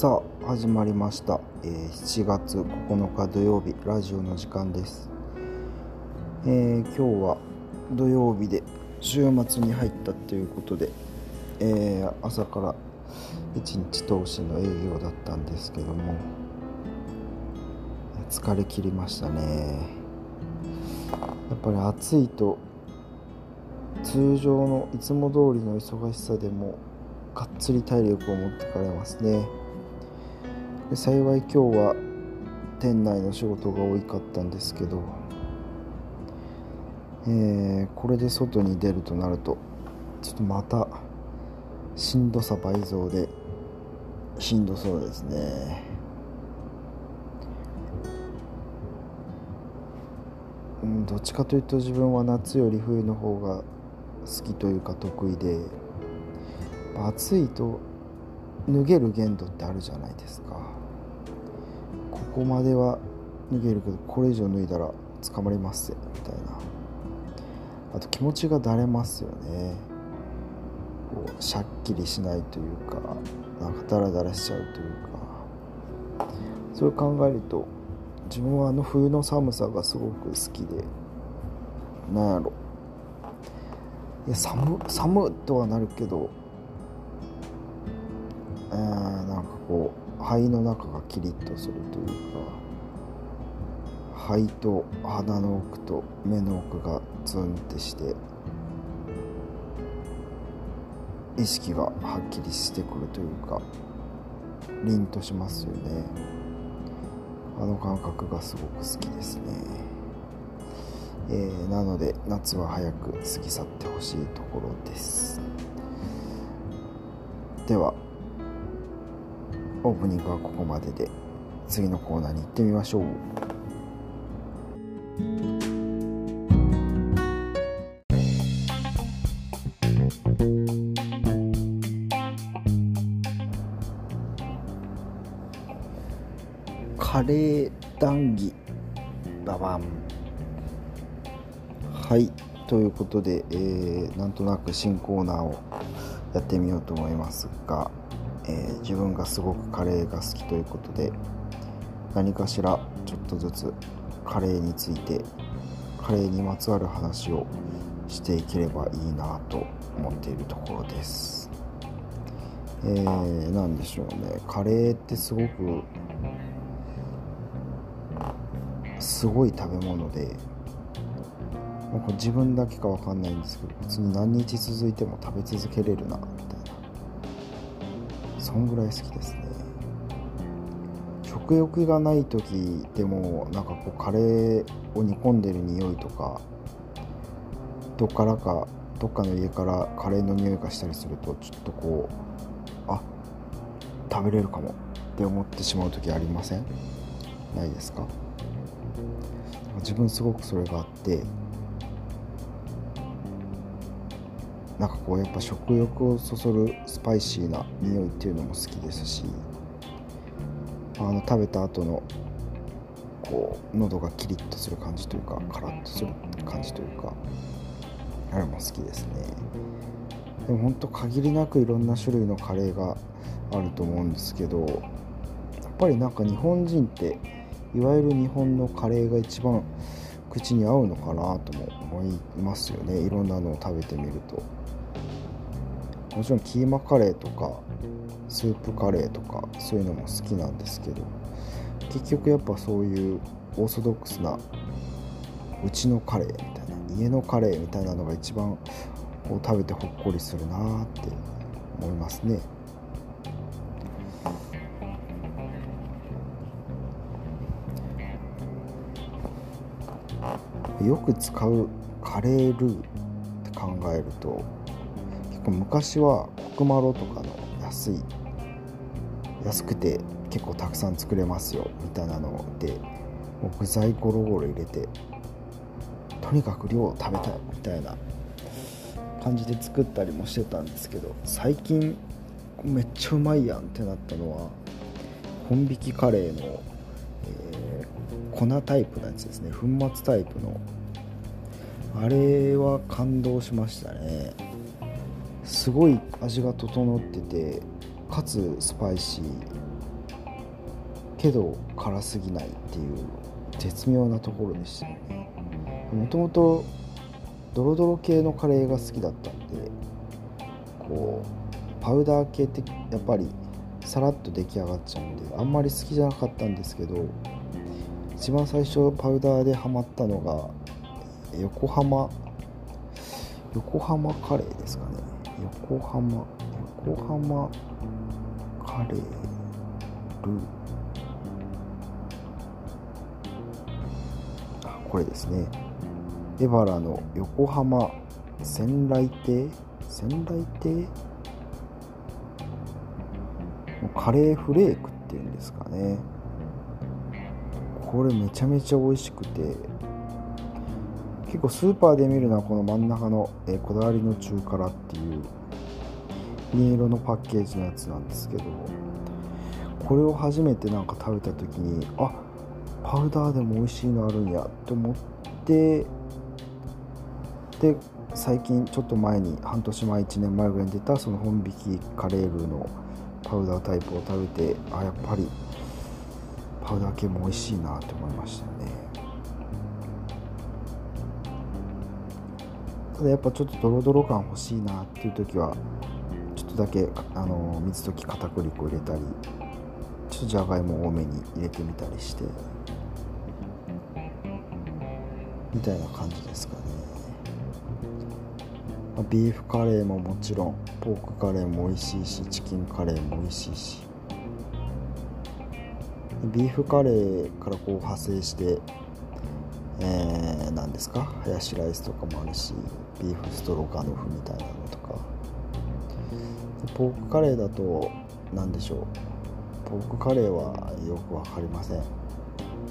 さあ始まりました、えー7月9日土曜日ラジオの時間です、えー今日は土曜日で週末に入ったということで、えー朝から一日通しの営業だったんですけども疲れ切りましたね。やっぱり暑いと通常のいつも通りの忙しさでもがっつり体力を持ってかれますね。幸い今日は店内の仕事が多かったんですけど、えーこれで外に出るとなるとちょっとまたしんどさ倍増でしんどそうですね。うんどっちかというと自分は夏より冬の方が好きというか得意で暑いと脱げる限度ってあるじゃないですか。ここまでは脱げるけどこれ以上脱いだら捕まりますよみたいな。あと気持ちがだれますよね。こうしゃっきりしないというかなんかダラダラしちゃうというか。それを考えると自分はあの冬の寒さがすごく好きでなんやろ。いや寒寒とはなるけどえーなんかこう肺の中がキリッとするというか肺と鼻の奥と目の奥がツンってして意識がはっきりしてくるというか凛としますよね。あの感覚がすごく好きですね、えーなので夏は早く過ぎ去ってほしいところです。ではオープニングはここまでで。次のコーナーに行ってみましょう。カレー談義ババンはい。ということで、えーなんとなく新コーナーをやってみようと思いますが、えー自分がすごくカレーが好きということで何かしらちょっとずつカレーについてカレーにまつわる話をしていければいいなと思っているところです。えー、なんでしょうねカレーってすごくすごい食べ物でなんか自分だけかわかんないんですけど別に何日続いても食べ続けれるなみたいなそんぐらい好きですね。食欲がない時でもなんかこうカレーを煮込んでる匂いとかどっからかどっかの家からカレーの匂いがしたりするとちょっとこうあ食べれるかもって思ってしまう時ありません？ないですか自分すごくそれがあってなんかこうやっぱ食欲をそそるスパイシーな匂いっていうのも好きですしあの食べた後のこう喉がキリッとする感じというかカラッとする感じというかあれも好きですね。でも本当限りなくいろんな種類のカレーがあると思うんですけどやっぱりなんか日本人っていわゆる日本のカレーが一番口に合うのかなとも思いますよね。いろんなのを食べてみると。もちろんキーマカレーとかスープカレーとかそういうのも好きなんですけど結局やっぱそういうオーソドックスなうちのカレーみたいな家のカレーみたいなのが一番こう食べてほっこりするなーって思いますね。よく使うカレールーって考えると昔はコクマロとかの安い安くて結構たくさん作れますよ。みたいなのでもう具材ゴロゴロ入れてとにかく量を食べたいみたいな感じで作ったりもしてたんですけど最近めっちゃうまいやんってなったのは本引きカレーの、えー粉タイプのやつですね。粉末タイプのあれは感動しましたね。すごい味が整っててかつスパイシーけど辛すぎないっていう絶妙なところでしたよね。もともとドロドロ系のカレーが好きだったんでこうパウダー系ってやっぱりさらっと出来上がっちゃうんであんまり好きじゃなかったんですけど一番最初パウダーでハマったのが横浜横浜カレーですかね。横浜横浜カレールー。あこれですね。エバラの横浜仙来亭？仙来亭？カレーフレークっていうんですかね。これめちゃめちゃ美味しくて。結構スーパーで見るのはこの真ん中の、えこだわりの中辛っていう銀色のパッケージのやつなんですけどこれを初めてなんか食べた時にあパウダーでも美味しいのあるんやって思ってで最近ちょっと前に半年前1年前ぐらいに出たその本引きカレールーのパウダータイプを食べてあやっぱりパウダー系も美味しいなって思いましたね。ただやっぱちょっとドロドロ感欲しいなっていう時はちょっとだけあの水溶き片栗粉入れたりちょっとじゃがいも多めに入れてみたりしてみたいな感じですかね。ビーフカレーももちろんポークカレーも美味しいしチキンカレーも美味しいし。ビーフカレーからこう派生してえー、何ですか？ハヤシライスとかもあるし。ビーフストロガノフみたいなのとか。ポークカレーだと何でしょう。ポークカレーはよく分かりません。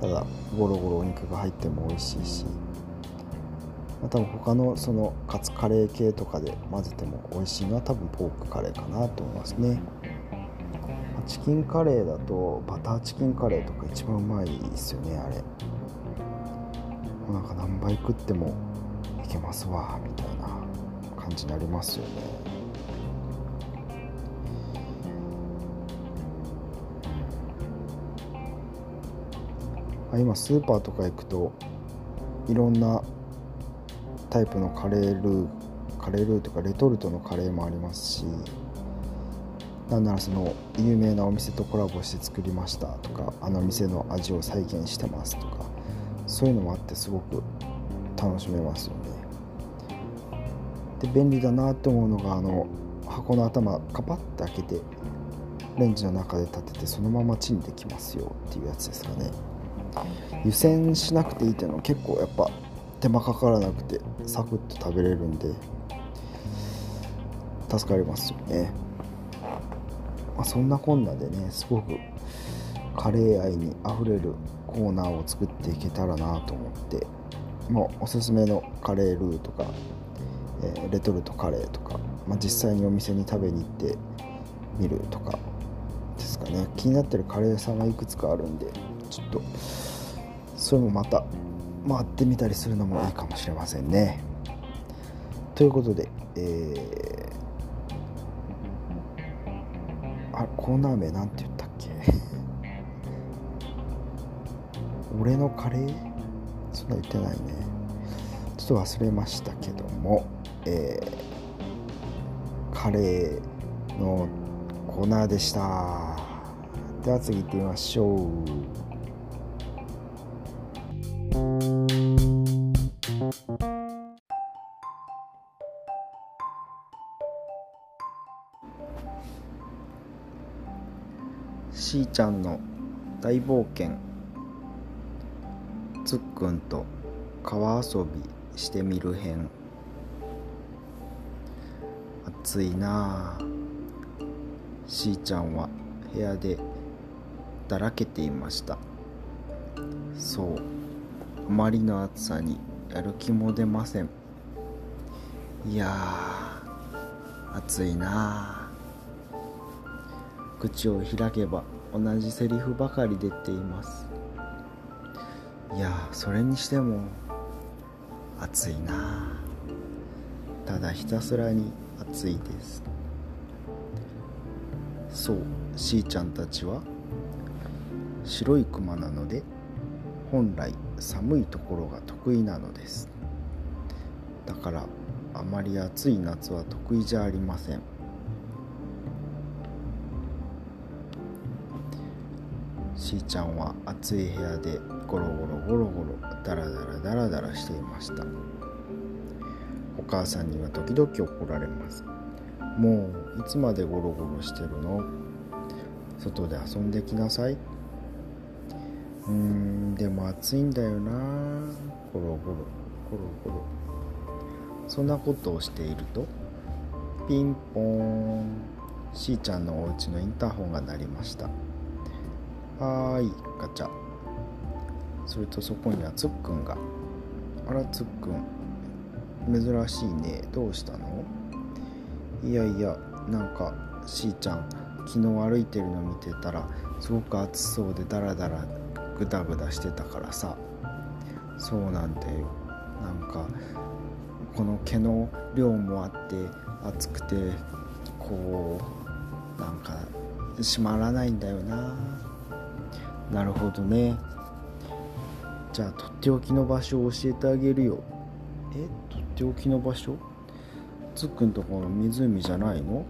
ただゴロゴロお肉が入っても美味しいし。まあ、多分他のそのカツカレー系とかで混ぜても美味しいのは多分ポークカレーかなと思いますね。チキンカレーだとバターチキンカレーとか一番うまいですよねあれ。なんか何杯食ってもけますわみたいな感じになりますよね。今スーパーとか行くといろんなタイプのカレールーカレールーとかレトルトのカレーもありますしなんならその有名なお店とコラボして作りましたとかあの店の味を再現してますとかそういうのもあってすごく楽しめますよね。で便利だなって思うのがあの箱の頭カパッて開けてレンジの中で立ててそのままチンできますよっていうやつですかね。湯煎しなくていいっていうのは結構やっぱ手間かからなくてサクッと食べれるんで助かりますよね、まあ、そんなこんなでねすごくカレー愛にあふれるコーナーを作っていけたらなと思ってもうおすすめのカレールーとか、え、レトルトカレーとか、まあ、実際にお店に食べに行ってみるとかですかね。気になってるカレー屋さんがいくつかあるんでちょっとそれもまた回ってみたりするのもいいかもしれませんね。ということで、えー、あコーナー名なんて言ったっけ？俺のカレー？そんな言ってないね。ちょっと忘れましたけども、えー、カレーのコーナーでした。では次行ってみましょう。しーちゃんの大冒険。つっくんと川遊びしてみる編。暑いな。あしーちゃんは部屋でだらけていました。そう。あまりの暑さにやる気も出ません。いや暑いなあ口を開けば同じセリフばかり出ています。いやそれにしても暑いなただひたすらに暑いですそうしーちゃんたちは白いクマなので本来寒いところが得意なのです。だからあまり暑い夏は得意じゃありません。しーちゃんは暑い部屋でゴロゴロゴロゴロダラダラダラダラしていました。お母さんには時々怒られます。もういつまでゴロゴロしてるの？外で遊んできなさい。うーんでも暑いんだよな。ゴロゴロゴロゴロ。そんなことをしているとピンポーンしーちゃんのお家のインターホンが鳴りました。はーいガチャ。するとそこにはつっくんが。あらつっくん。珍しいね。どうしたの？いやいやなんかしーちゃん昨日歩いてるの見てたらすごく暑そうでダラダラグダグダしてたからさ。そうなんだよ。なんかこの毛の量もあって暑くてこうなんか閉まらないんだよな。なるほどね。じゃあとっておきの場所を教えてあげるよ。えとっておきの場所？つっくんとこの湖じゃないの？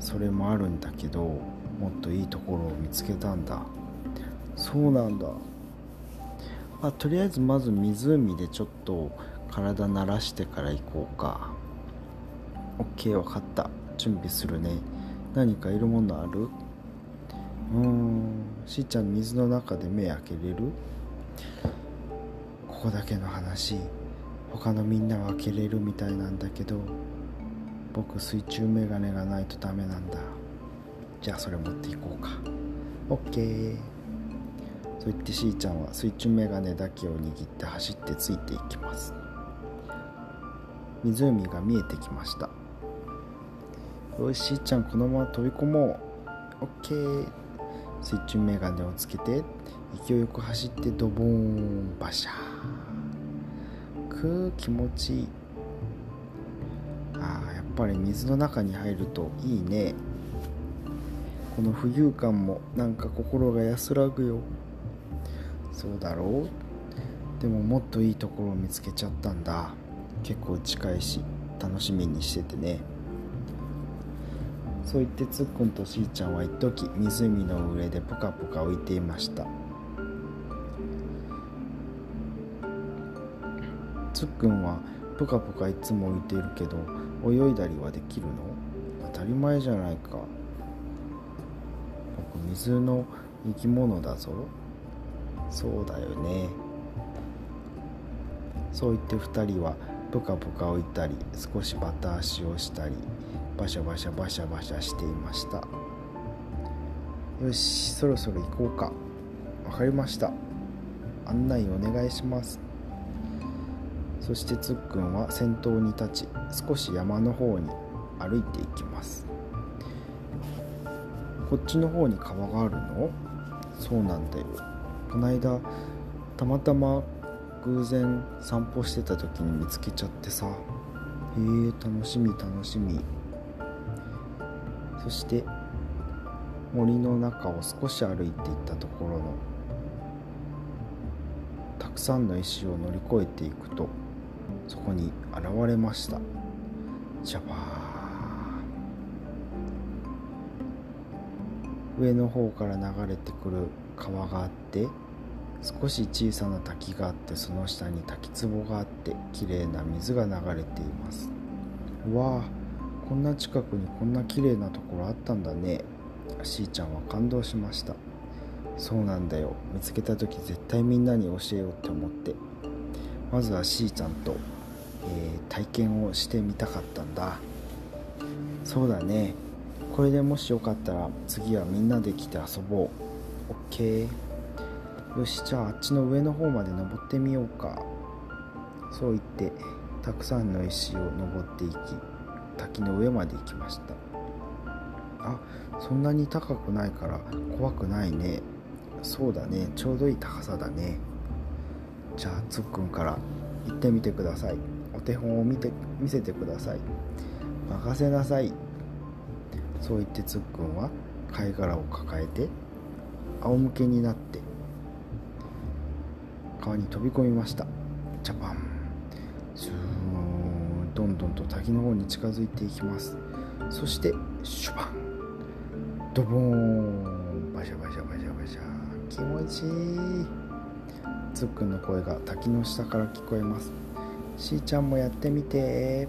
それもあるんだけどもっといいところを見つけたんだ。そうなんだ。あとりあえずまず湖でちょっと体慣らしてから行こうか。OK 分かった。準備するね。何かいるものある？うーん。しーちゃん水の中で目開けれる？ここだけの話。他のみんなは開けれるみたいなんだけど僕水中メガネがないとダメなんだ。じゃあそれ持っていこうか。OK そう言ってしーちゃんは水中メガネだけを握って走ってついていきます。湖が見えてきました。よししーちゃんこのまま飛び込もう。OK 水中メガネをつけて勢いよく走ってドボーンバシャー。く気持ちいい。あやっぱり水の中に入るといいね。この浮遊感もなんか心が安らぐよ。そうだろう。でももっといいところを見つけちゃったんだ。結構近いし楽しみにしててね。そう言ってつっくんとしーちゃんは一時湖の上でぷかぷか浮いていました。つっくんはぷかぷかいつも浮いているけど泳いだりはできるの？当たり前じゃないか。僕水の生き物だぞ。そうだよね。そう言って2人はぷかぷか浮いたり少しバタ足をしたりバシャバシャバシャバシャしていました。よしそろそろ行こうか。わかりました。案内お願いします。そしてつっくんは先頭に立ち少し山の方に歩いていきます。こっちの方に川があるの？そうなんだよ。こないだたまたま偶然散歩してた時に見つけちゃってさ。へえ楽しみ楽しみ。そして森の中を少し歩いていったところのたくさんの石を乗り越えていくとそこに現れました。ジャバー上の方から流れてくる川があって少し小さな滝があってその下に滝壺があって綺麗な水が流れています。わあこんな近くにこんな綺麗なところあったんだね。しーちゃんは感動しました。そうなんだよ。見つけた時絶対みんなに教えようって思って。まずはしーちゃんと、えー、体験をしてみたかったんだ。そうだね。これでもしよかったら次はみんなで来て遊ぼう。OK よしじゃああっちの上の方まで登ってみようか。そう言ってたくさんの石を登っていき滝の上まで行きました。あそんなに高くないから怖くないね。そうだね。ちょうどいい高さだね。じゃあつっくんから行ってみてください。手本を見て見せてください。任せなさい。そう言ってつっくんは貝殻を抱えて仰向けになって川に飛び込みました。ジャパン。スーンどんどんと滝の方に近づいていきます。そしてシュパン。ドボーン。バシャバシャバシャバシャ。気持ちいい。つっくんの声が滝の下から聞こえます。しーちゃんもやってみて。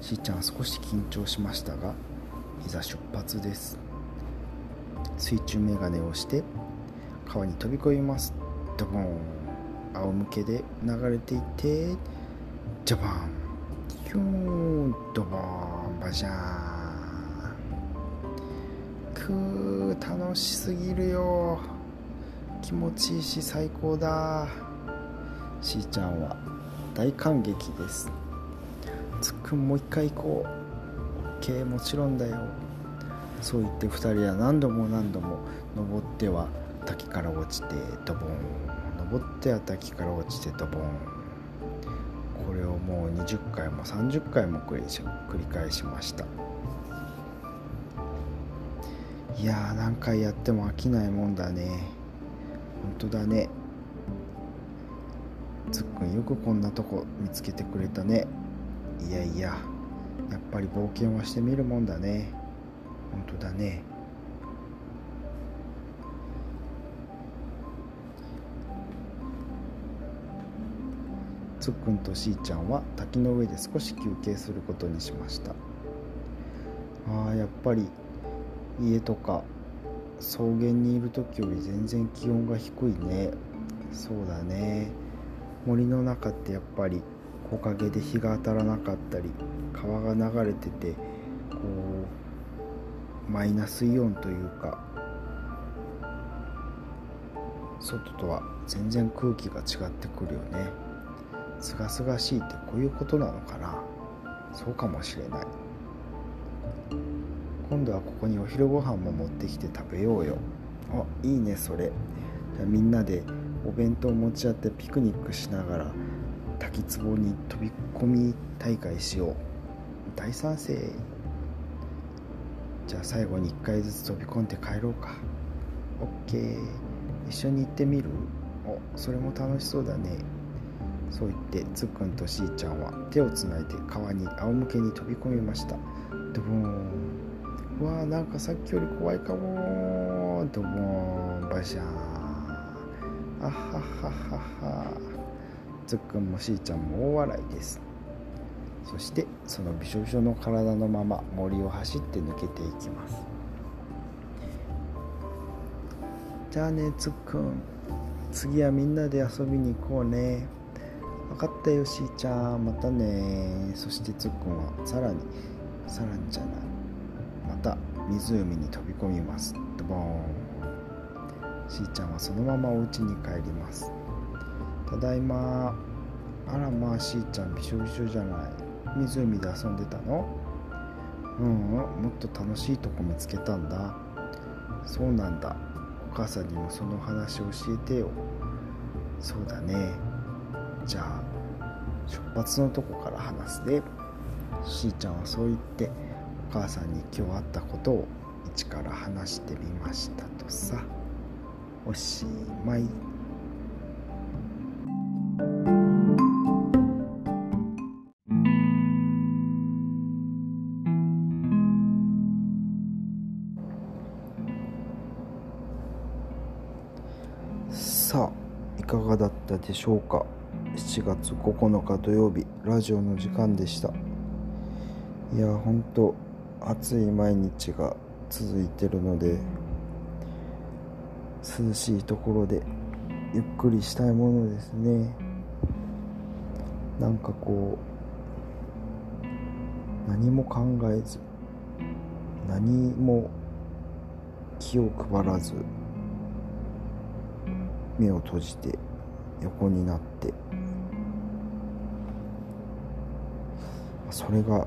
しーちゃんは少し緊張しましたがいざ出発です。水中メガネをして川に飛び込みます。ドボン。仰向けで流れていってジャバン。ヒューン。ドボン。バシャーン。くー楽しすぎるよ。気持ちいいし最高だ。しーちゃんは大感激です。つっくんもう一回行こう。OK もちろんだよ。そう言って2人は何度も何度も登っては滝から落ちてドボン。登っては滝から落ちてドボン。これをもう20回も30回も繰り返しました。いやー何回やっても飽きないもんだね。本当だね。つっくんよくこんなとこ見つけてくれたね。いやいややっぱり冒険はしてみるもんだね。本当だね。つっくんとしーちゃんは滝の上で少し休憩することにしました。あーやっぱり家とか草原にいる時より全然気温が低いね。そうだね。森の中ってやっぱり木陰で日が当たらなかったり川が流れててこうマイナスイオンというか外とは全然空気が違ってくるよね。すがすがしいってこういうことなのかな。そうかもしれない。今度はここにお昼ご飯も持ってきて食べようよ。あいいねそれ。じゃあみんなでお弁当持ち合ってピクニックしながら滝壺に飛び込み大会しよう。大賛成。じゃあ最後に1回ずつ飛び込んで帰ろうか。OK 一緒に行ってみる？おそれも楽しそうだね。そう言ってつっくんとしーちゃんは手をつないで川に仰向けに飛び込みました。ドボーン。うわーなんかさっきより怖いかもドボーン。バシャーン。あはははは。つっくんもしーちゃんも大笑いです。そしてそのびしょびしょの体のまま森を走って抜けていきます。じゃあねつっくん次はみんなで遊びに行こうね。分かったよしーちゃん。またね。そしてつっくんはさらにさらにじゃない。また湖に飛び込みます。ドボーン。しーちゃんはそのままお家に帰ります。ただいま。あらまあしーちゃんびしょびしょじゃない。湖で遊んでたの？うん、もっと楽しいとこ見つけたんだ。そうなんだ。お母さんにもその話教えてよ。そうだね。じゃあ出発のとこから話すでしーちゃんはそう言ってお母さんに今日あったことを一から話してみましたとさ。おしまい。さあいかがだったでしょうか？7月9日土曜日ラジオの時間でした。いやほんと暑い毎日が続いてるので涼しいところでゆっくりしたいものですね。なんかこう何も考えず何も気を配らず目を閉じて横になって。それが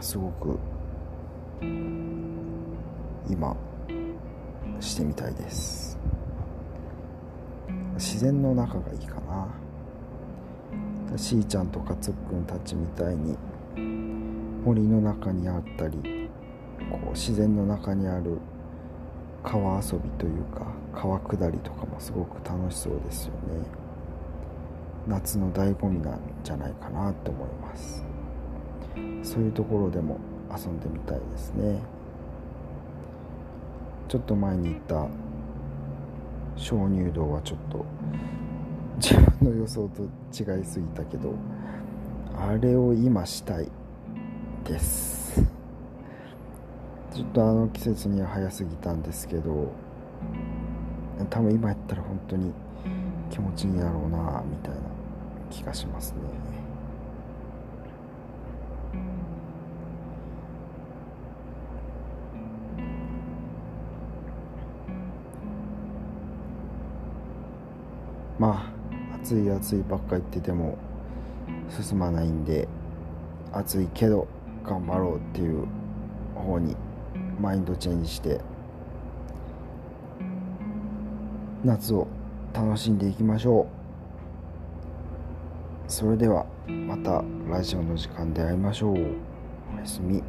すごく今してみたいです。自然の中がいいかな。しーちゃんとかつっくんたちみたいに森の中にあったりこう自然の中にある川遊びというか川下りとかもすごく楽しそうですよね。夏の醍醐味なんじゃないかなって思います。そういうところでも遊んでみたいですね。ちょっと前に行った鍾乳洞はちょっと自分の予想と違いすぎたけどあれを今したいです。ちょっとあの季節には早すぎたんですけど多分今やったら本当に気持ちいいだろうなみたいな気がしますね。まあ暑い暑いばっか言ってても進まないんで暑いけど頑張ろうっていう方にマインドチェンジして夏を楽しんでいきましょう。それではまたラジオの時間で会いましょう。おやすみ。